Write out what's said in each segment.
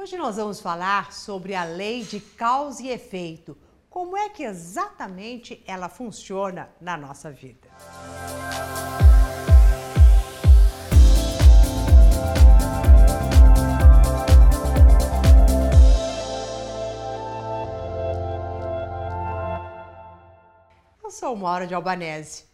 Hoje nós vamos falar sobre a lei de causa e efeito. Como é que exatamente ela funciona na nossa vida? Eu sou Maura de Albanese.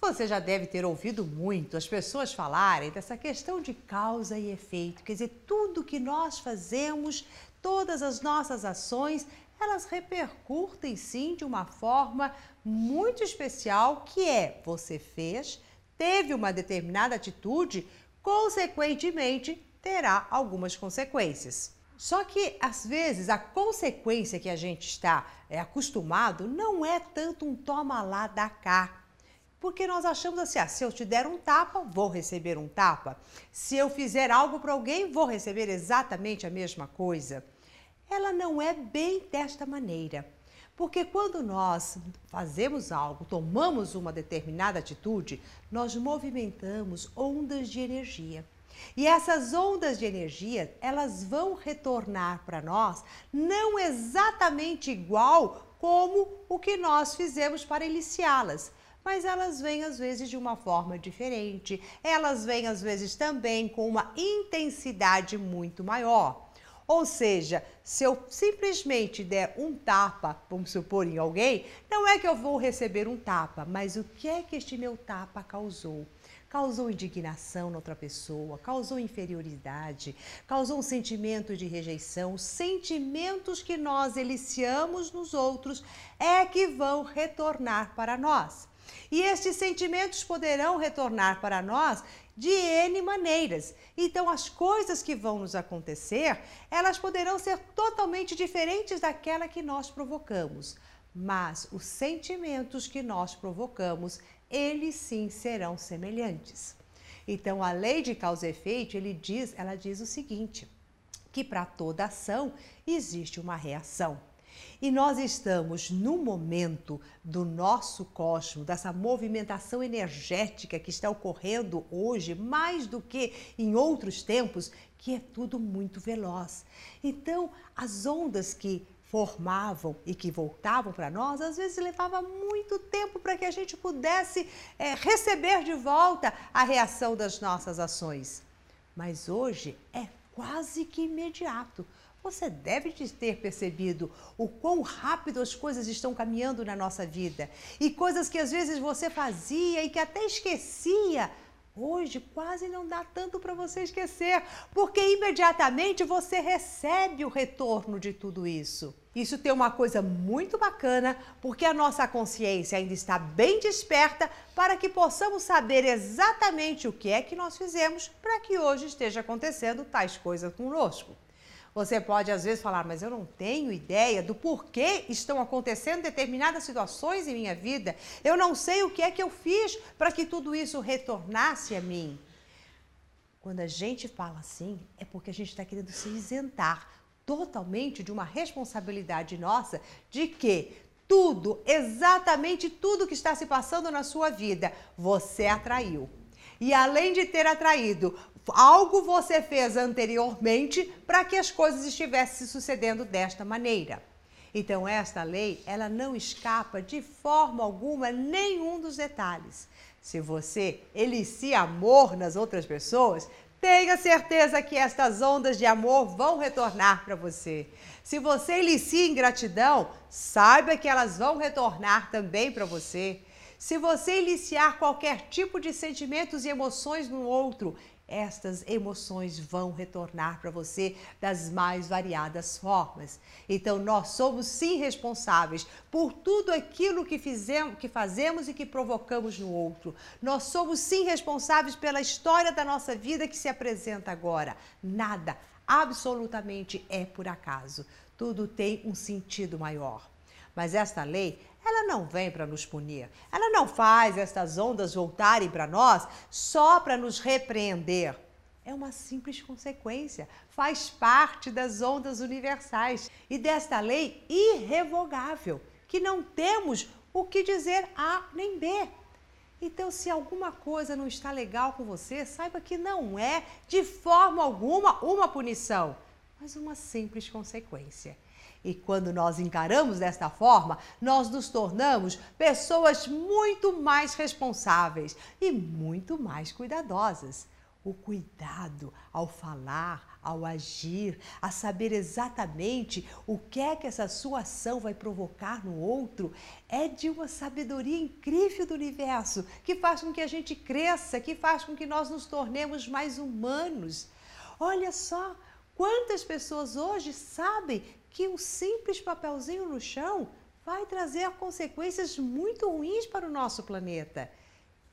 Você já deve ter ouvido muito as pessoas falarem dessa questão de causa e efeito. Quer dizer, tudo que nós fazemos, todas as nossas ações, elas repercutem sim de uma forma muito especial, que é você fez, teve uma determinada atitude, consequentemente terá algumas consequências. Só que às vezes a consequência que a gente está é, acostumado não é tanto um toma lá da cá porque nós achamos assim: ah, se eu te der um tapa, vou receber um tapa. Se eu fizer algo para alguém, vou receber exatamente a mesma coisa. Ela não é bem desta maneira. Porque quando nós fazemos algo, tomamos uma determinada atitude, nós movimentamos ondas de energia. E essas ondas de energia, elas vão retornar para nós não exatamente igual como o que nós fizemos para iniciá-las, mas elas vêm às vezes de uma forma diferente, elas vêm às vezes também com uma intensidade muito maior. Ou seja, se eu simplesmente der um tapa, vamos supor, em alguém, não é que eu vou receber um tapa, mas o que é que este meu tapa causou? Causou indignação na outra pessoa, causou inferioridade, causou um sentimento de rejeição. Sentimentos que nós eliciamos nos outros é que vão retornar para nós. E estes sentimentos poderão retornar para nós de N maneiras. Então, as coisas que vão nos acontecer, elas poderão ser totalmente diferentes daquela que nós provocamos. Mas os sentimentos que nós provocamos, eles sim serão semelhantes. Então, a lei de causa e efeito, ele diz, ela diz o seguinte, que para toda ação existe uma reação. E nós estamos no momento do nosso cosmos, dessa movimentação energética que está ocorrendo hoje, mais do que em outros tempos, que é tudo muito veloz. Então, as ondas que formavam e que voltavam para nós, às vezes levava muito tempo para que a gente pudesse é, receber de volta a reação das nossas ações. Mas hoje é quase que imediato. Você deve ter percebido o quão rápido as coisas estão caminhando na nossa vida e coisas que às vezes você fazia e que até esquecia. Hoje quase não dá tanto para você esquecer, porque imediatamente você recebe o retorno de tudo isso. Isso tem uma coisa muito bacana, porque a nossa consciência ainda está bem desperta para que possamos saber exatamente o que é que nós fizemos para que hoje esteja acontecendo tais coisas conosco. Você pode às vezes falar, mas eu não tenho ideia do porquê estão acontecendo determinadas situações em minha vida. Eu não sei o que é que eu fiz para que tudo isso retornasse a mim. Quando a gente fala assim, é porque a gente está querendo se isentar totalmente de uma responsabilidade nossa de que tudo, exatamente tudo que está se passando na sua vida, você atraiu. E além de ter atraído, algo você fez anteriormente para que as coisas estivessem sucedendo desta maneira. Então esta lei, ela não escapa de forma alguma nenhum dos detalhes. Se você elicia amor nas outras pessoas, tenha certeza que estas ondas de amor vão retornar para você. Se você elicia ingratidão, saiba que elas vão retornar também para você. Se você iniciar qualquer tipo de sentimentos e emoções no outro, estas emoções vão retornar para você das mais variadas formas. Então, nós somos sim responsáveis por tudo aquilo que, fizemos, que fazemos e que provocamos no outro. Nós somos sim responsáveis pela história da nossa vida que se apresenta agora. Nada, absolutamente é por acaso. Tudo tem um sentido maior. Mas esta lei, ela não vem para nos punir. Ela não faz estas ondas voltarem para nós só para nos repreender. É uma simples consequência, faz parte das ondas universais e desta lei irrevogável, que não temos o que dizer A nem B. Então, se alguma coisa não está legal com você, saiba que não é de forma alguma uma punição mas uma simples consequência. E quando nós encaramos desta forma, nós nos tornamos pessoas muito mais responsáveis e muito mais cuidadosas. O cuidado ao falar, ao agir, a saber exatamente o que é que essa sua ação vai provocar no outro, é de uma sabedoria incrível do universo, que faz com que a gente cresça, que faz com que nós nos tornemos mais humanos. Olha só quantas pessoas hoje sabem que um simples papelzinho no chão vai trazer consequências muito ruins para o nosso planeta.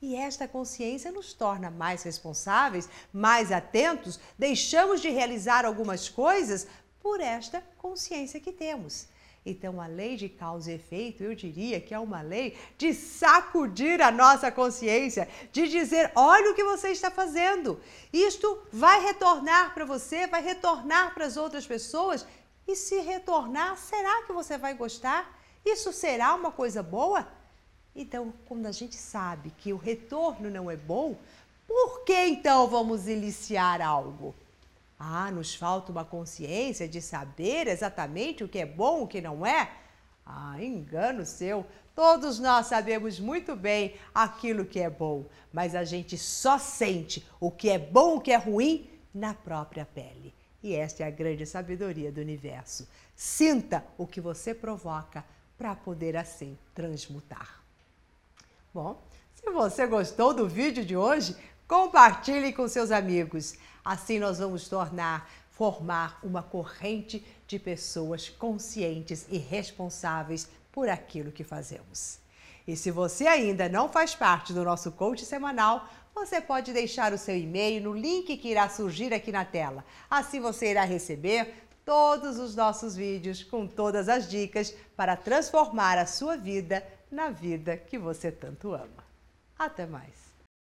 E esta consciência nos torna mais responsáveis, mais atentos, deixamos de realizar algumas coisas por esta consciência que temos. Então, a lei de causa e efeito, eu diria que é uma lei de sacudir a nossa consciência, de dizer: olha o que você está fazendo. Isto vai retornar para você, vai retornar para as outras pessoas. E se retornar, será que você vai gostar? Isso será uma coisa boa? Então, quando a gente sabe que o retorno não é bom, por que então vamos iniciar algo? Ah, nos falta uma consciência de saber exatamente o que é bom, o que não é? Ah, engano seu. Todos nós sabemos muito bem aquilo que é bom, mas a gente só sente o que é bom, o que é ruim na própria pele. E esta é a grande sabedoria do universo. Sinta o que você provoca para poder assim transmutar. Bom, se você gostou do vídeo de hoje, compartilhe com seus amigos. Assim nós vamos tornar, formar uma corrente de pessoas conscientes e responsáveis por aquilo que fazemos. E se você ainda não faz parte do nosso coach semanal, você pode deixar o seu e-mail no link que irá surgir aqui na tela. Assim você irá receber todos os nossos vídeos com todas as dicas para transformar a sua vida na vida que você tanto ama. Até mais!